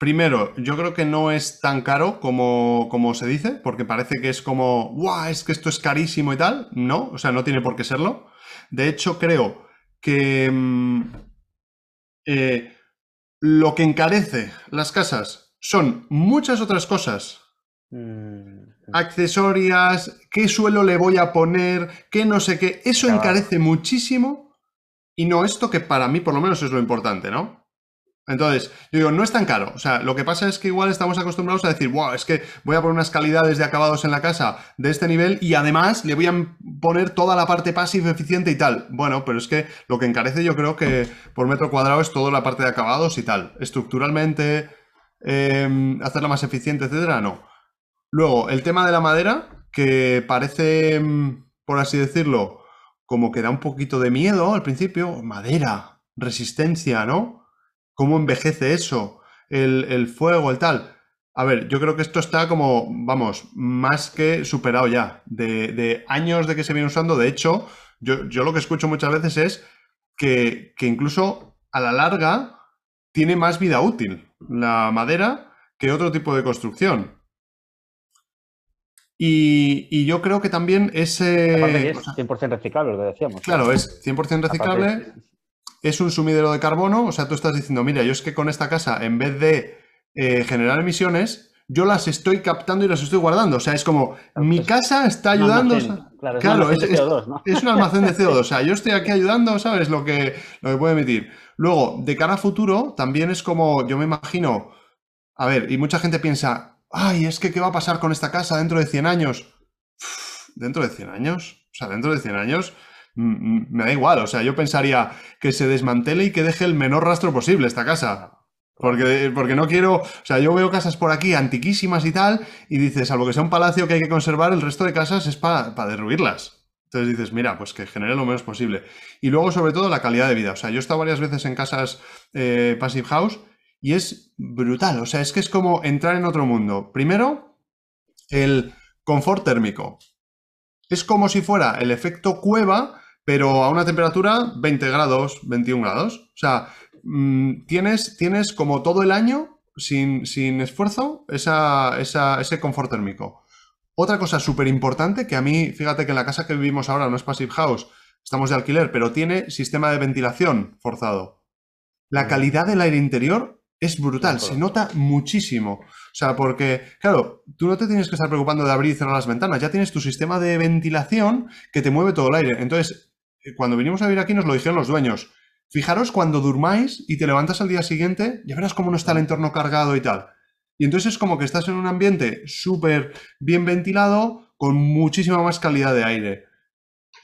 primero, yo creo que no es tan caro como, como se dice, porque parece que es como, ¡guau! Es que esto es carísimo y tal. No, o sea, no tiene por qué serlo. De hecho, creo que eh, lo que encarece las casas son muchas otras cosas. Mm. Accesorias, qué suelo le voy a poner, qué no sé qué. Eso Claro. encarece muchísimo y no esto que para mí por lo menos es lo importante, ¿no? Entonces, yo digo, no es tan caro. O sea, lo que pasa es que igual estamos acostumbrados a decir, wow, es que voy a poner unas calidades de acabados en la casa de este nivel y además le voy a poner toda la parte passive eficiente y tal. Bueno, pero es que lo que encarece yo creo que por metro cuadrado es toda la parte de acabados y tal. Estructuralmente, eh, hacerla más eficiente, etcétera, no. Luego, el tema de la madera, que parece, mm, por así decirlo, como que da un poquito de miedo al principio. Madera, resistencia, ¿no? ¿Cómo envejece eso? El, el fuego, el tal. A ver, yo creo que esto está como, vamos, más que superado ya. De, de años de que se viene usando. De hecho, yo, yo lo que escucho muchas veces es que, que incluso a la larga tiene más vida útil la madera que otro tipo de construcción. Y, y yo creo que también ese... Aparte que es o sea, 100% reciclable, lo que decíamos. claro, es 100% reciclable, es un sumidero de carbono, o sea, tú estás diciendo, mira, yo es que con esta casa, en vez de eh, generar emisiones, yo las estoy captando y las estoy guardando. O sea, es como, mi es casa está ayudando... almacén, o sea, claro, es claro, un almacén es- de es- CO2, ¿no? es un almacén de CO2. O sea, yo estoy aquí ayudando, ¿sabes? Lo que, lo que puede emitir. Luego, de cara a futuro, también es como, yo me imagino, a ver, y mucha gente piensa, ay, es que ¿qué va a pasar con esta casa dentro de 100 años? Uf, ¿Dentro de 100 años? O sea, dentro de 100 años me da igual. O sea, yo pensaría que se desmantele y que deje el menor rastro posible esta casa. Porque, porque no quiero, o sea, yo veo casas por aquí antiquísimas y tal, y dices, salvo que sea un palacio que hay que conservar, el resto de casas es para derruirlas. Entonces dices, mira, pues que genere lo menos posible. Y luego, sobre todo, la calidad de vida. O sea, yo he estado varias veces en casas eh, Passive House y es brutal. O sea, es que es como entrar en otro mundo. Primero, el confort térmico. Es como si fuera el efecto cueva, pero a una temperatura 20 grados, 21 grados. O sea, mm, tienes, tienes como todo el año, sin, sin esfuerzo, esa, esa- ese confort térmico. Otra cosa súper importante, que a mí, fíjate que en la casa que vivimos ahora no es Passive House, estamos de alquiler, pero tiene sistema de ventilación forzado. La Mm. calidad del aire interior es brutal, se nota muchísimo. O sea, porque, claro, tú no te tienes que estar preocupando de abrir y cerrar las ventanas, ya tienes tu sistema de ventilación que te mueve todo el aire. Entonces, cuando vinimos a vivir aquí nos lo dijeron los dueños. Fijaros cuando durmáis y te levantas al día siguiente, ya verás cómo no está el entorno cargado y tal. Y entonces es como que estás en un ambiente súper bien ventilado, con muchísima más calidad de aire.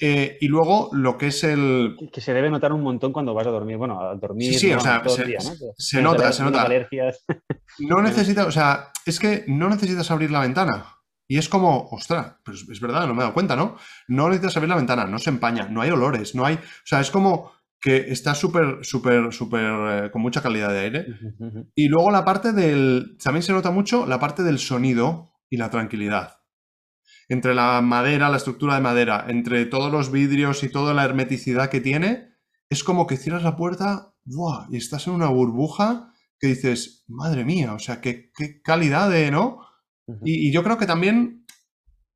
Eh, y luego lo que es el, Que se debe notar un montón cuando vas a dormir. Bueno, a dormir. Sí, sí, no, o sea, se- día, ¿no? se- se nota, se nota. alergias. No necesitas, o sea, es que no necesitas abrir la ventana. Y es como, ostras, pues es verdad, no me he dado cuenta, ¿no? No necesitas abrir la ventana, no se empaña, no hay olores, no hay. O sea, es como que está súper, súper, súper, eh, con mucha calidad de aire. Y luego la parte del. También se nota mucho la parte del sonido y la tranquilidad. Entre la madera, la estructura de madera, entre todos los vidrios y toda la hermeticidad que tiene, es como que cierras la puerta ¡buah! y estás en una burbuja que dices, madre mía, o sea, qué, qué calidad de, ¿no? Y, y yo creo que también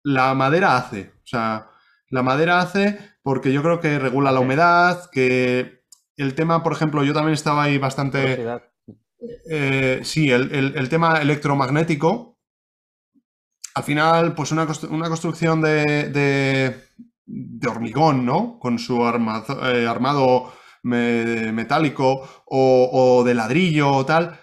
la madera hace. O sea, La madera hace porque yo creo que regula la humedad, que el tema, por ejemplo, yo también estaba ahí bastante... Eh, sí, el, tema electromagnético. Al final, pues una, construcción de, de, hormigón, ¿no? Con su eh, armado metálico o, de ladrillo o tal,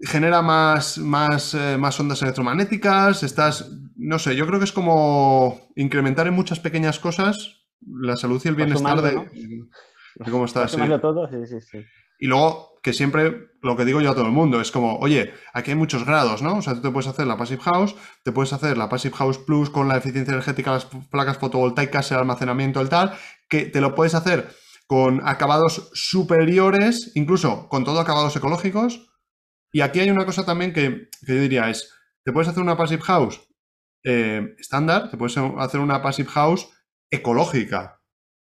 genera más, más, eh, más ondas electromagnéticas, estás, no sé, yo creo que es como incrementar en muchas pequeñas cosas la salud y el bienestar de, cómo estás. todo, sí, sí, sí. Y luego, que siempre lo que digo yo a todo el mundo es como, oye, aquí hay muchos grados, ¿no? O sea, tú te puedes hacer la Passive House, te puedes hacer la Passive House Plus con la eficiencia energética, las placas fotovoltaicas, el almacenamiento, el tal, que te lo puedes hacer con acabados superiores, incluso con todo acabados ecológicos. Y aquí hay una cosa también que, yo diría es, te puedes hacer una Passive House eh, estándar, te puedes hacer una Passive House ecológica,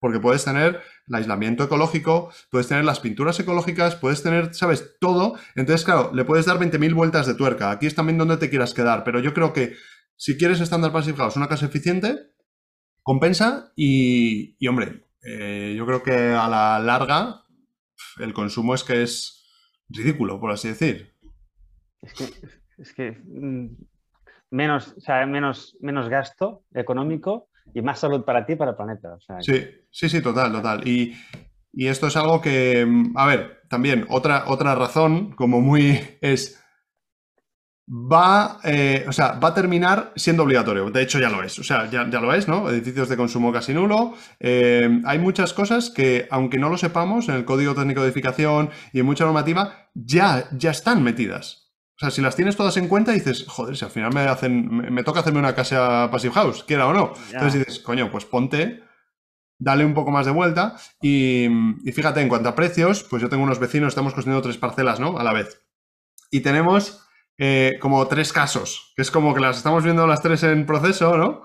porque puedes tener el aislamiento ecológico, puedes tener las pinturas ecológicas, puedes tener, ¿sabes? Todo. Entonces, claro, le puedes dar 20.000 vueltas de tuerca. Aquí es también donde te quieras quedar, pero yo creo que si quieres estándar Passive House, una casa eficiente, compensa y, y hombre, eh, yo creo que a la larga el consumo es que es ridículo, por así decir. Es que, mm, menos, menos, menos gasto económico y más salud para ti y para el planeta. Sí, sí, sí, total, total. Y, y, esto es algo que, mm, a ver, también otra, otra razón como muy es va, eh, o sea, va a terminar siendo obligatorio. De hecho, ya lo es. O sea, ya, lo es, ¿no? Edificios de consumo casi nulo. Eh, hay muchas cosas que, aunque no lo sepamos, en el Código Técnico de Edificación y en mucha normativa, ya, ya están metidas. O sea, si las tienes todas en cuenta, dices, joder, si al final me hacen, me, toca hacerme una casa Passive House, quiera o no. Entonces dices, coño, pues ponte, dale un poco más de vuelta. Y, y fíjate, en cuanto a precios, pues yo tengo unos vecinos, estamos construyendo tres parcelas, ¿no? A la vez. Y tenemos eh, como tres casos, que es como que las estamos viendo las tres en proceso, ¿no?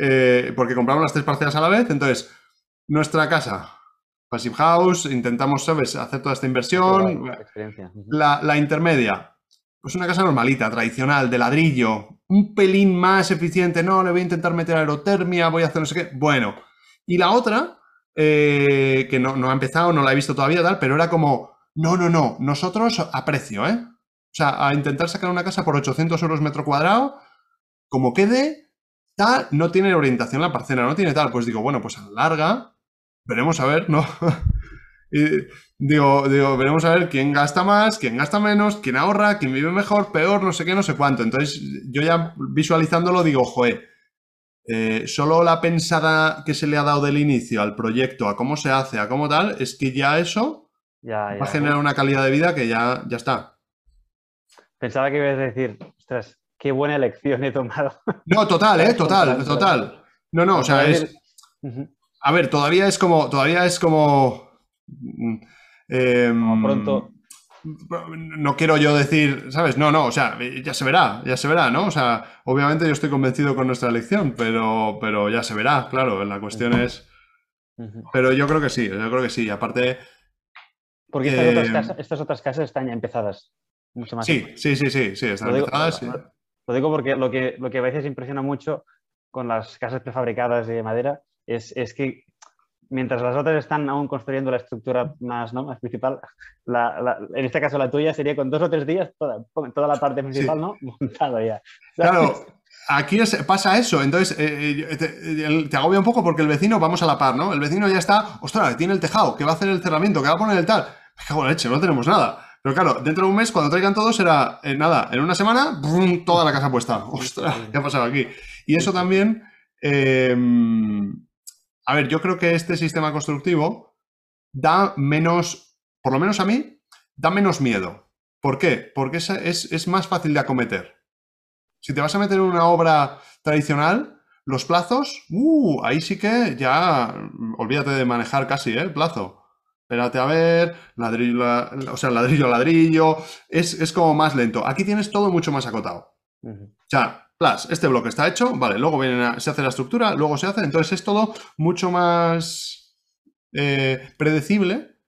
Eh, porque compramos las tres parcelas a la vez, entonces, nuestra casa, Passive House, intentamos, ¿sabes?, hacer toda esta inversión. La, intermedia, pues una casa normalita, tradicional, de ladrillo, un pelín más eficiente, no, le voy a intentar meter aerotermia, voy a hacer no sé qué, bueno. Y la otra, eh, que no, ha empezado, no la he visto todavía, tal, pero era como, no, no, no, nosotros a precio, ¿eh? O sea, a intentar sacar una casa por 800 euros metro cuadrado, como quede, tal, no tiene orientación la parcela, no tiene tal. Pues digo, bueno, pues a la larga, veremos a ver, ¿no? digo, digo, veremos a ver quién gasta más, quién gasta menos, quién ahorra, quién vive mejor, peor, no sé qué, no sé cuánto. Entonces, yo ya visualizándolo digo, joe, eh, solo la pensada que se le ha dado del inicio al proyecto, a cómo se hace, a cómo tal, es que ya eso va a generar una calidad de vida que ya, ya está. Pensaba que ibas a decir, ostras, qué buena elección he tomado. No, total, ¿eh? Total, total. No, no, o sea, es... A ver, todavía es como... Todavía es como... Em, pronto. No quiero yo decir, ¿sabes? No, no, o sea, ya se verá, ya se verá, ¿no? O sea, obviamente yo estoy convencido con nuestra elección, pero, pero ya se verá, claro, la cuestión es... Pero yo creo que sí, yo creo que sí, aparte... Porque estas, otras, em, casas, estas otras casas están ya empezadas mucho más. Sí, sí, sí, sí, sí, están lo digo, Lo digo porque lo que, lo que a veces impresiona mucho con las casas prefabricadas de madera es, es que mientras las otras están aún construyendo la estructura más, ¿no? más principal, en este caso la tuya sería con dos o tres días toda, toda la parte principal ¿no? montado ya. Claro, aquí pasa eso, entonces eh, eh, te, te, agobia un poco porque el vecino, vamos a la par, ¿no? El vecino ya está, ostras, tiene el tejado, que va a hacer el cerramiento, que va a poner el tal. Me cago en leche, no tenemos nada. Pero claro, dentro de un mes, cuando traigan todo, será eh, nada, en una semana, toda la casa puesta. ¡Ostras! ¿Qué ha pasado aquí? Y eso también. Em, a ver, yo creo que este sistema constructivo da menos, por lo menos a mí, da menos miedo. ¿Por qué? Porque es, es, más fácil de acometer. Si te vas a meter en una obra tradicional, los plazos, uh, ahí sí que ya, olvídate de manejar casi, ¿eh? El plazo espérate a ver, ladrillo, o sea, ladrillo a ladrillo, es, como más lento. Aquí tienes todo mucho más acotado. O sea, plus, este bloque está hecho, vale, luego viene se hace la estructura, luego se hace, entonces es todo mucho más eh, predecible.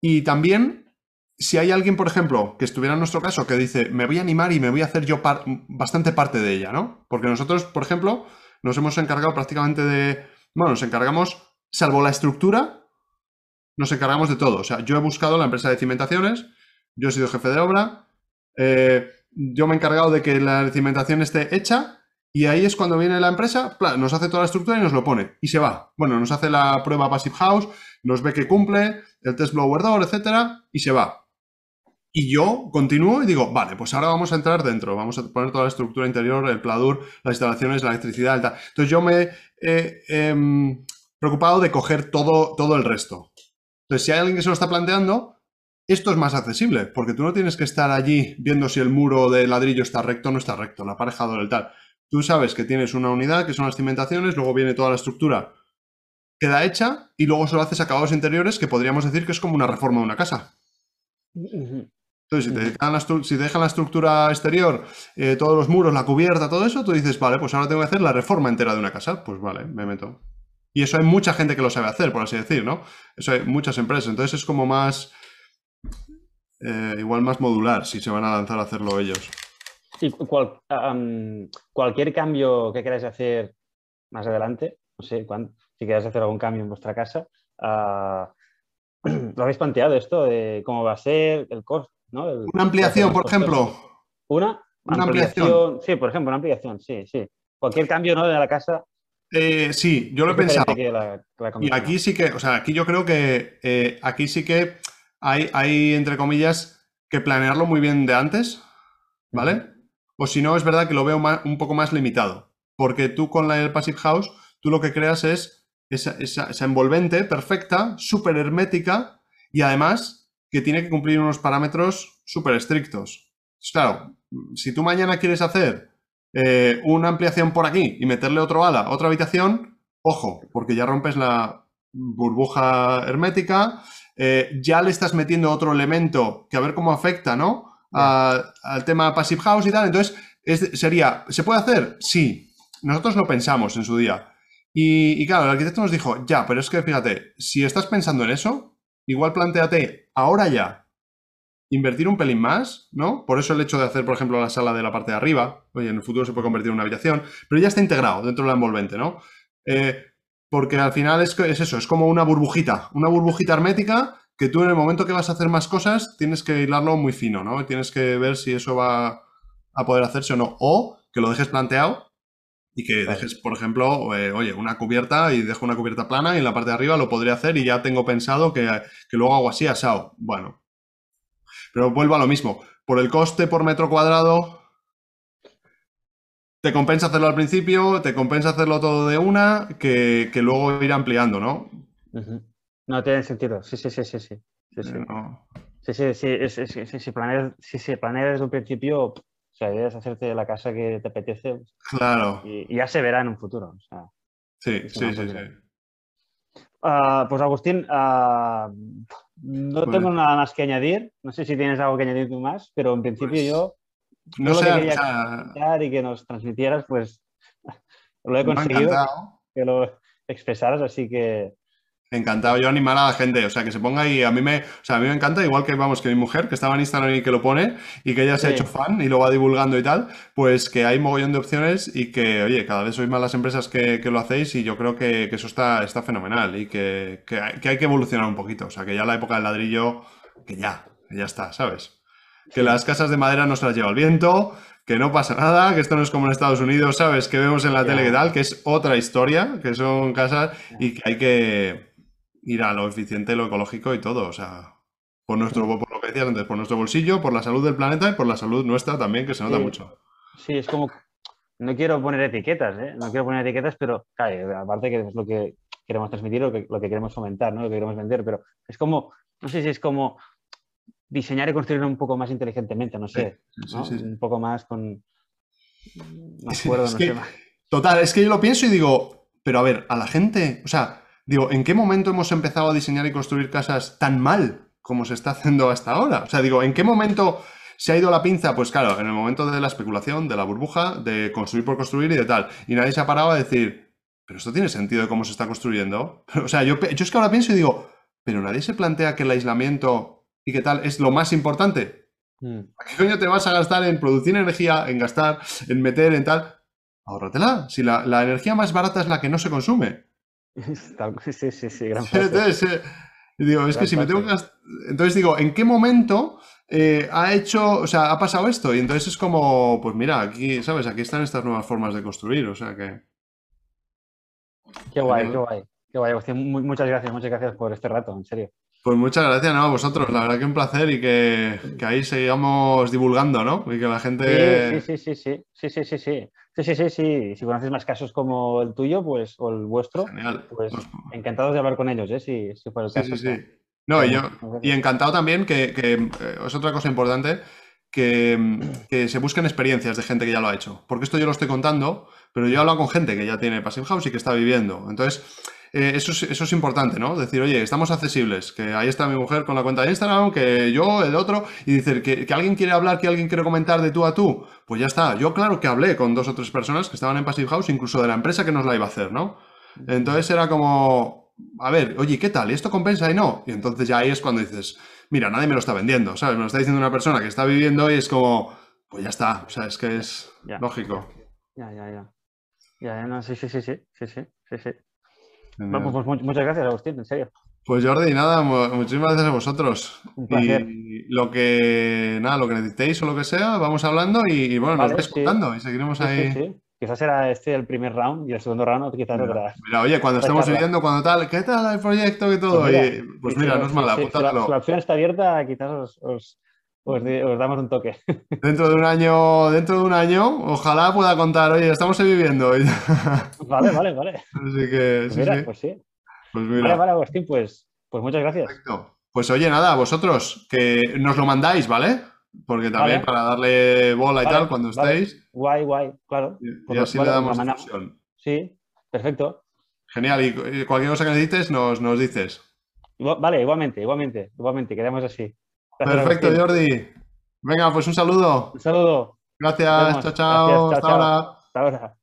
Y también, si hay alguien, por ejemplo, que estuviera en nuestro caso, que dice, me voy a animar y me voy a hacer yo bastante parte de ella, ¿no? Porque nosotros, por ejemplo, nos hemos encargado prácticamente de, bueno, nos encargamos, salvo la estructura, nos encargamos de todo. O sea, yo he buscado la empresa de cimentaciones, yo he sido jefe de obra, eh, yo me he encargado de que la cimentación esté hecha y ahí es cuando viene la empresa, nos hace toda la estructura y nos lo pone y se va. Bueno, nos hace la prueba Passive House, nos ve que cumple, el test blower door, etcétera, y se va. Y yo continúo y digo, vale, pues ahora vamos a entrar dentro, vamos a poner toda la estructura interior, el pladur, las instalaciones, la electricidad, tal. Entonces yo me he em, preocupado de coger todo, todo el resto. Entonces, si hay alguien que se lo está planteando, esto es más accesible, porque tú no tienes que estar allí viendo si el muro de ladrillo está recto o no está recto, la aparejador, el tal. Tú sabes que tienes una unidad, que son las cimentaciones, luego viene toda la estructura, queda hecha y luego solo haces acabados interiores, que podríamos decir que es como una reforma de una casa. Entonces, si te, dejan la, estructura exterior, eh, todos los muros, la cubierta, todo eso, tú dices, vale, pues ahora tengo que hacer la reforma entera de una casa. Pues vale, me meto. Y eso hay mucha gente que lo sabe hacer, por así decir, ¿no? Eso hay muchas empresas. Entonces es como más, eh, igual más modular, si se van a lanzar a hacerlo ellos. Y cualquier cambio que queráis hacer más adelante, no sé, si queráis hacer algún cambio en vuestra casa, ah, ¿lo habéis planteado esto de cómo va a ser, el costo? una ampliación, por ejemplo. ¿Una? Una ampliación. Sí, por ejemplo, una ampliación, sí, sí. Cualquier cambio ¿no? de la casa. Eh, sí, yo lo he pensado. y aquí sí que, o sea, aquí yo creo que eh, aquí sí que hay, hay, entre comillas, que planearlo muy bien de antes, ¿vale? O si no, es verdad que lo veo un poco más limitado. Porque tú con la, el Passive House, tú lo que creas es esa, esa envolvente perfecta, súper hermética y además que tiene que cumplir unos parámetros súper estrictos. claro, si tú mañana quieres hacer eh, una ampliación por aquí y meterle otro ala, otra habitación, ojo, porque ya rompes la burbuja hermética, eh, ya le estás metiendo otro elemento que a ver cómo afecta, ¿no? al tema Passive House y tal. Entonces, sería, ¿se puede hacer? Sí. Nosotros lo pensamos en su día. Y, y, claro, el arquitecto nos dijo, ya, pero es que fíjate, si estás pensando en eso, igual planteate ahora ya invertir un pelín más, ¿no? Por eso el hecho de hacer, por ejemplo, la sala de la parte de arriba, oye, en el futuro se puede convertir en una habitación, pero ya está integrado dentro de la envolvente, ¿no? Eh, porque al final es, es eso, es como una burbujita, una burbujita hermética que tú en el momento que vas a hacer más cosas tienes que hilarlo muy fino, ¿no? Tienes que ver si eso va a poder hacerse o no. O que lo dejes planteado y que dejes, por ejemplo, eh, oye, una cubierta y dejo una cubierta plana y en la parte de arriba lo podría hacer y ya tengo pensado que, luego hago así asado. Bueno, pero vuelvo a lo mismo. Por el coste por metro cuadrado, te compensa hacerlo al principio, te compensa hacerlo todo de una, que, luego ir ampliando, ¿no? No tiene sentido. Sí, sí, sí, sí. Sí, sí, sí. sí, sí, sí, si, se planea desde un principio, o sea, debes hacerte la casa que te apetece. Claro. Y, ya se verá en un futuro. sí, sí, sí, sí. Ah, pues Agustín, ah, no tengo nada más que añadir. No sé si tienes algo que añadir tú más, pero en principio pues, yo no sé, lo que quería y que nos transmitieras, pues lo he conseguido que lo expresaras, así que Encantado yo animar a la gente, o sea, que se ponga y a mí me, o sea, a mí me encanta, igual que vamos, que mi mujer, que estaba en Instagram y que lo pone, y que ella se ha hecho fan y lo va divulgando y tal, pues que hay mogollón de opciones y que, oye, cada vez sois más las empresas que, lo hacéis y yo creo que, eso está, está fenomenal y que, hay, que evolucionar un poquito, o sea, que ya la época del ladrillo, que ya, que ya está, ¿sabes? Que las casas de madera no se las lleva el viento, que no pasa nada, que esto no es como en Estados Unidos, ¿sabes? Que vemos en la tele que tal, que es otra historia, que son casas y que hay que ir a lo eficiente, lo ecológico y todo. O sea, por nuestro, por lo que decías antes, por nuestro bolsillo, por la salud del planeta y por la salud nuestra también, que se nota mucho. Sí, es como. No quiero poner etiquetas, ¿eh? No quiero poner etiquetas, pero claro, aparte que es lo que queremos transmitir, lo que, lo que queremos fomentar, ¿no? Lo que queremos vender, pero es como, no sé si es como diseñar y construir un poco más inteligentemente, no sé, un poco más con más cuerdo, no sé Total, es que yo lo pienso y digo, pero a ver, a la gente, o sea, Digo, ¿en qué momento hemos empezado a diseñar y construir casas tan mal como se está haciendo hasta ahora? O sea, digo, ¿en qué momento se ha ido la pinza? Pues claro, en el momento de la especulación, de la burbuja, de construir por construir y de tal. Y nadie se ha parado a decir, pero esto tiene sentido de cómo se está construyendo. o sea, yo, yo es que ahora pienso y digo, pero nadie se plantea que el aislamiento y qué tal es lo más importante. ¿A qué coño te vas a gastar en producir energía, en gastar, en meter, en tal? ahórratela. Si la, la energía más barata es la que no se consume. Sí, sí, sí, gran. Entonces, eh, digo, es que si me tengo que frase. gast- Entonces digo, ¿en qué momento eh, ha hecho, o sea, ha pasado esto? Y entonces es como, pues mira, aquí, ¿sabes? Aquí están estas nuevas formas de construir, o sea que... Qué guay, qué guay. Qué guay, Agustín. Muchas gracias, muchas gracias por este rato, en serio. Pues muchas gracias ¿no? a vosotros, la verdad que un placer y que, que ahí sigamos divulgando, ¿no? Y que la gente... Sí, sí, sí, sí, sí, sí, sí, sí. Sí, sí, sí, sí. Si conoces más casos como el tuyo, pues, o el vuestro, Genial. pues Pues, encantados de hablar con ellos, ¿eh? Si, si fuera el sí, caso. sí, sí. está. No, y, yo, y encantado también que, que, eh, es otra cosa importante, que, que se busquen experiencias de gente que ya lo ha hecho. Porque esto yo lo estoy contando, pero yo he hablado con gente que ya tiene Passive House y que está viviendo. Entonces, eh, eso, es, eso es importante, ¿no? Decir, oye, estamos accesibles, que ahí está mi mujer con la cuenta de Instagram, que yo, el otro, y decir que, que alguien quiere hablar, que alguien quiere comentar de tú a tú, pues ya está. Yo, claro que hablé con dos o tres personas que estaban en Passive House, incluso de la empresa que nos la iba a hacer, ¿no? Entonces era como, a ver, oye, ¿qué tal? ¿Y esto compensa y no? Y entonces ya ahí es cuando dices, mira, nadie me lo está vendiendo, ¿sabes? Me lo está diciendo una persona que está viviendo y es como, pues ya está, o sea, es que es Ya. lógico. Ya, ya, ya. Ya, ya, no, sí, sí, sí, sí, sí, sí, sí, Bueno, pues mu- muchas gracias, Agustín, en serio. Pues Jordi, nada, mu- muchísimas gracias a vosotros. Un placer. Y lo que, nada, lo que necesitéis o lo que sea, vamos hablando y, bueno, nos vais sí. contando y seguiremos Sí, ahí. sí. Quizás era este el primer round y el segundo round quizás Mira, otra. mira, oye, cuando charla. viviendo, cuando tal, ¿qué tal el proyecto y todo? Pues mira, Y, pues mira, no es mala, la- la opción está abierta, quizás os, os, os damos un toque. Dentro de un año, dentro de un año, ojalá pueda contar, oye, estamos viviendo. Vale, vale, vale. Así que, Pues sí, mira, sí. pues sí. Pues Vale, mira, vale, Agustín, pues, pues muchas gracias. perfecto. Pues oye, nada, vosotros, que nos lo mandáis, ¿vale? Porque también Vale. para darle bola y Vale, tal cuando estéis, Guay, guay, claro. y, y Pues, así le damos la difusión. Sí, perfecto. Genial, y, y cualquier cosa que necesites nos, nos dices. Igual- vale, igualmente, igualmente, igualmente, quedamos así. Perfecto. Jordi. Venga, pues un saludo. Un saludo. Gracias, chao, chao, Gracias, chao, hasta chao. ahora. Hasta ahora.